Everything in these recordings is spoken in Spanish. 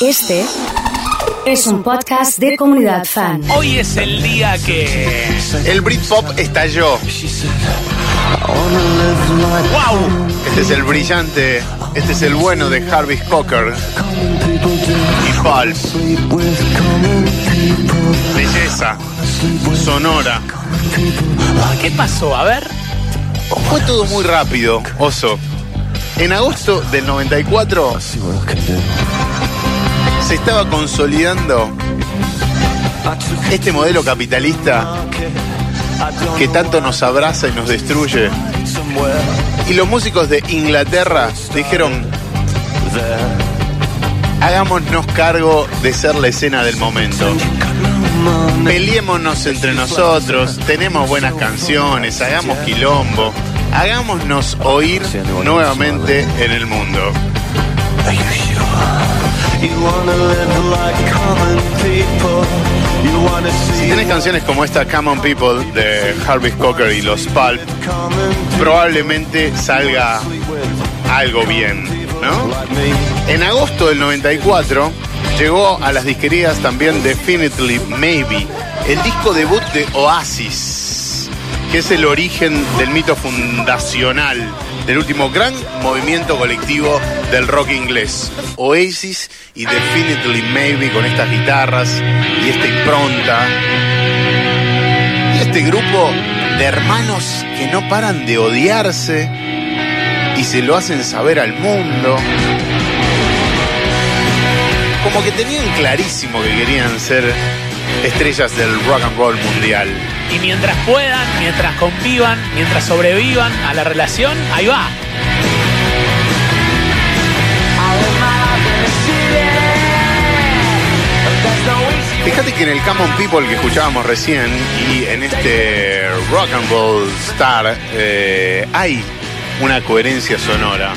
Este es un podcast de comunidad fan. Hoy es el día que. El Britpop estalló. ¡Wow! Este es el brillante, este es el bueno de Harvey Cocker y Pulp. Belleza, sonora. ¿Qué pasó? A ver. Fue todo muy rápido, oso. En agosto del 94 se estaba consolidando este modelo capitalista que tanto nos abraza y nos destruye. Y los músicos de Inglaterra dijeron, hagámonos cargo de ser la escena del momento. Peleémonos entre nosotros, tenemos buenas canciones, hagamos quilombo, hagámonos oír nuevamente en el mundo. Si tenés canciones como esta Come On People de Harvey Cocker y los Pulp, probablemente salga algo bien, ¿no? En agosto del 94 llegó a las disquerías también Definitely Maybe, el disco debut de Oasis, que es el origen del mito fundacional del último gran movimiento colectivo del rock inglés. Oasis y Definitely Maybe con estas guitarras y esta impronta. Y este grupo de hermanos que no paran de odiarse y se lo hacen saber al mundo. Como que tenían clarísimo que querían ser estrellas del rock and roll mundial. Y mientras puedan, mientras convivan, mientras sobrevivan a la relación, ahí va. Fíjate que en el Common People que escuchábamos recién y en este Rock and Roll Star eh, hay una coherencia sonora.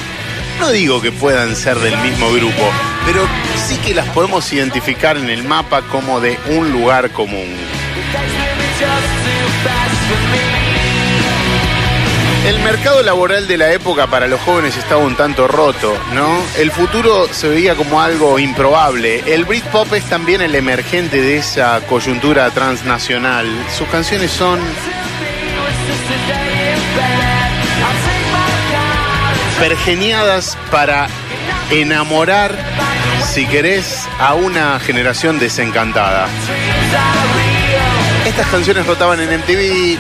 No digo que puedan ser del mismo grupo, pero sí que las podemos identificar en el mapa como de un lugar común. El mercado laboral de la época para los jóvenes estaba un tanto roto, ¿no? El futuro se veía como algo improbable. El Britpop es también el emergente de esa coyuntura transnacional. Sus canciones son pergeniadas para enamorar, si querés, a una generación desencantada. Estas canciones rotaban en MTV,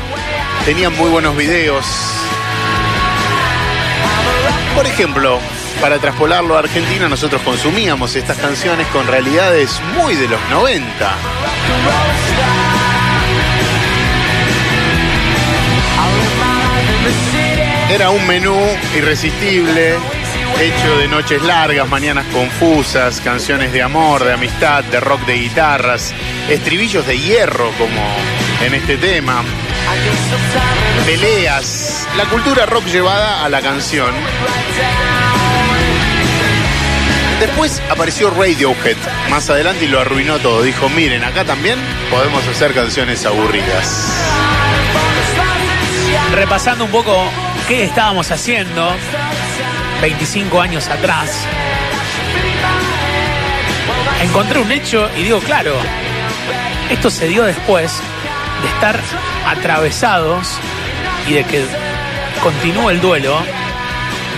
tenían muy buenos videos. Por ejemplo, para traspolarlo a Argentina, nosotros consumíamos estas canciones con realidades muy de los 90. Era un menú irresistible, hecho de noches largas, mañanas confusas, canciones de amor, de amistad, de rock de guitarras, estribillos de hierro como en este tema, peleas, la cultura rock llevada a la canción. Después apareció Radiohead más adelante y lo arruinó todo. Dijo, miren, acá también podemos hacer canciones aburridas. Repasando un poco qué estábamos haciendo 25 años atrás, encontré un hecho y digo, claro, esto se dio después de estar atravesados y de que continúa el duelo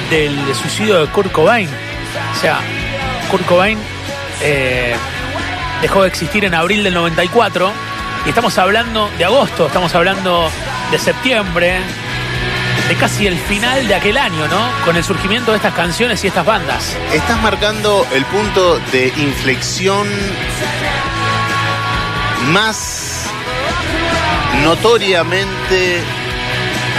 del suicidio de Kurt Cobain. O sea, Kurt Cobain eh, dejó de existir en abril del 94 y estamos hablando de agosto, estamos hablando de septiembre, de casi el final de aquel año, ¿no? Con el surgimiento de estas canciones y estas bandas. Estás marcando el punto de inflexión más notoriamente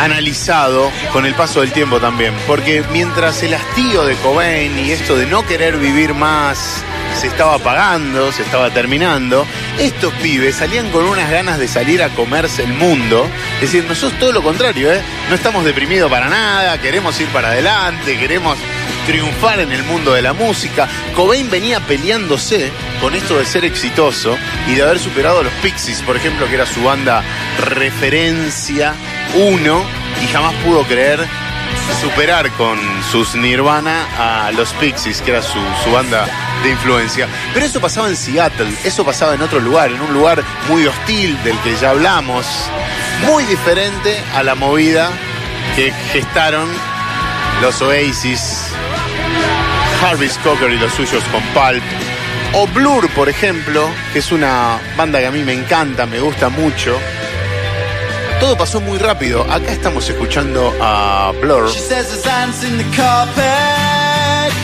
analizado con el paso del tiempo también, porque mientras el hastío de Cobain y esto de no querer vivir más se estaba apagando, se estaba terminando, estos pibes salían con unas ganas de salir a comerse el mundo, es decir, nosotros todo lo contrario, ¿eh? no estamos deprimidos para nada, queremos ir para adelante, queremos triunfar en el mundo de la música. Cobain venía peleándose con esto de ser exitoso y de haber superado a los Pixies, por ejemplo, que era su banda referencia uno, y jamás pudo creer superar con sus Nirvana a los Pixies, que era su, banda de influencia. Pero eso pasaba en Seattle, eso pasaba en otro lugar, en un lugar muy hostil del que ya hablamos, muy diferente a la movida que gestaron los Oasis, Harvey Cocker y los suyos con Pulp, o Blur, por ejemplo, que es una banda que a mí me encanta, me gusta mucho. Todo pasó muy rápido. Acá estamos escuchando a Blur.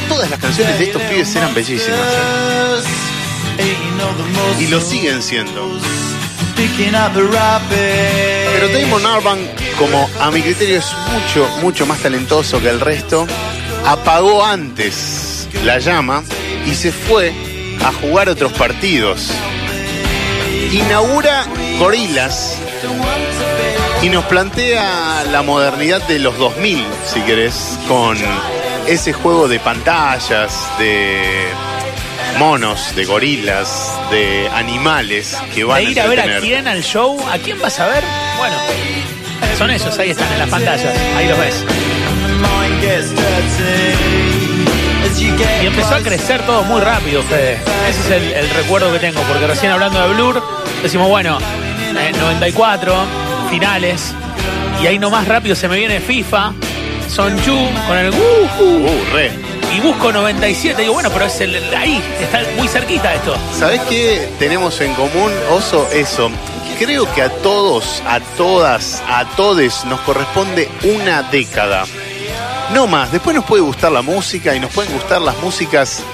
Todas las canciones de estos pibes eran bellísimas. Y lo siguen siendo. Pero Damon Arban, como a mi criterio es mucho, mucho más talentoso que el resto, apagó antes la llama y se fue a jugar otros partidos. Inaugura Gorilas y nos plantea la modernidad de los 2000, si querés, con ese juego de pantallas, de monos, de gorilas, de animales que van de ir a, ver a quién al show, ¿a quién vas a ver? Bueno, son esos, ahí están en las pantallas, ahí los ves. Y empezó a crecer todo muy rápido, Fede. Ese es el, el recuerdo que tengo, porque recién hablando de Blur, decimos, bueno, eh, 94, finales, y ahí nomás rápido se me viene FIFA, Son Chu con el uh, Uh, re. y busco 97, digo, bueno, pero es el, ahí, está muy cerquita esto. ¿Sabés qué tenemos en común, Oso? Eso. Creo que a todos, a todas, a todes nos corresponde una década. No más. Después nos puede gustar la música y nos pueden gustar las músicas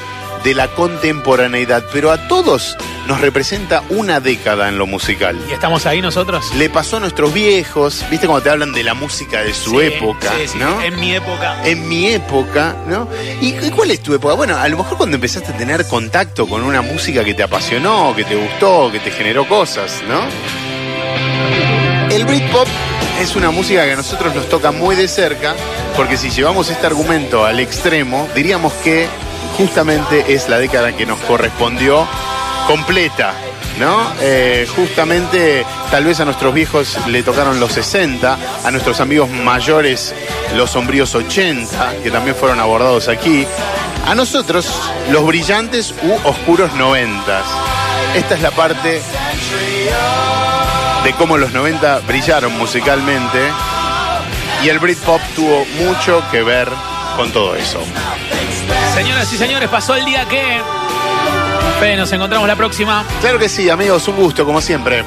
de la contemporaneidad, pero a todos nos representa una década en lo musical. Y estamos ahí nosotros. Le pasó a nuestros viejos, ¿viste cuando te hablan de la música de su Sí, época, sí, sí, ¿no? En mi época. en mi época, ¿no? ¿Y y cuál es tu época? Bueno, a lo mejor cuando empezaste a tener contacto con una música que te apasionó, que te gustó, que te generó cosas, ¿no? El Britpop es una música que a nosotros nos toca muy de cerca, porque si llevamos este argumento al extremo, diríamos que justamente es la década que nos correspondió completa, ¿no? Eh, justamente tal vez a nuestros viejos le tocaron los 60, a nuestros amigos mayores los sombríos 80, que también fueron abordados aquí, a nosotros los brillantes u oscuros 90. Esta es la parte de cómo los 90 brillaron musicalmente y el Britpop tuvo mucho que ver con todo eso. Señoras y señores, pasó el día que. Nos encontramos la próxima. Claro que sí, amigos, un gusto como siempre.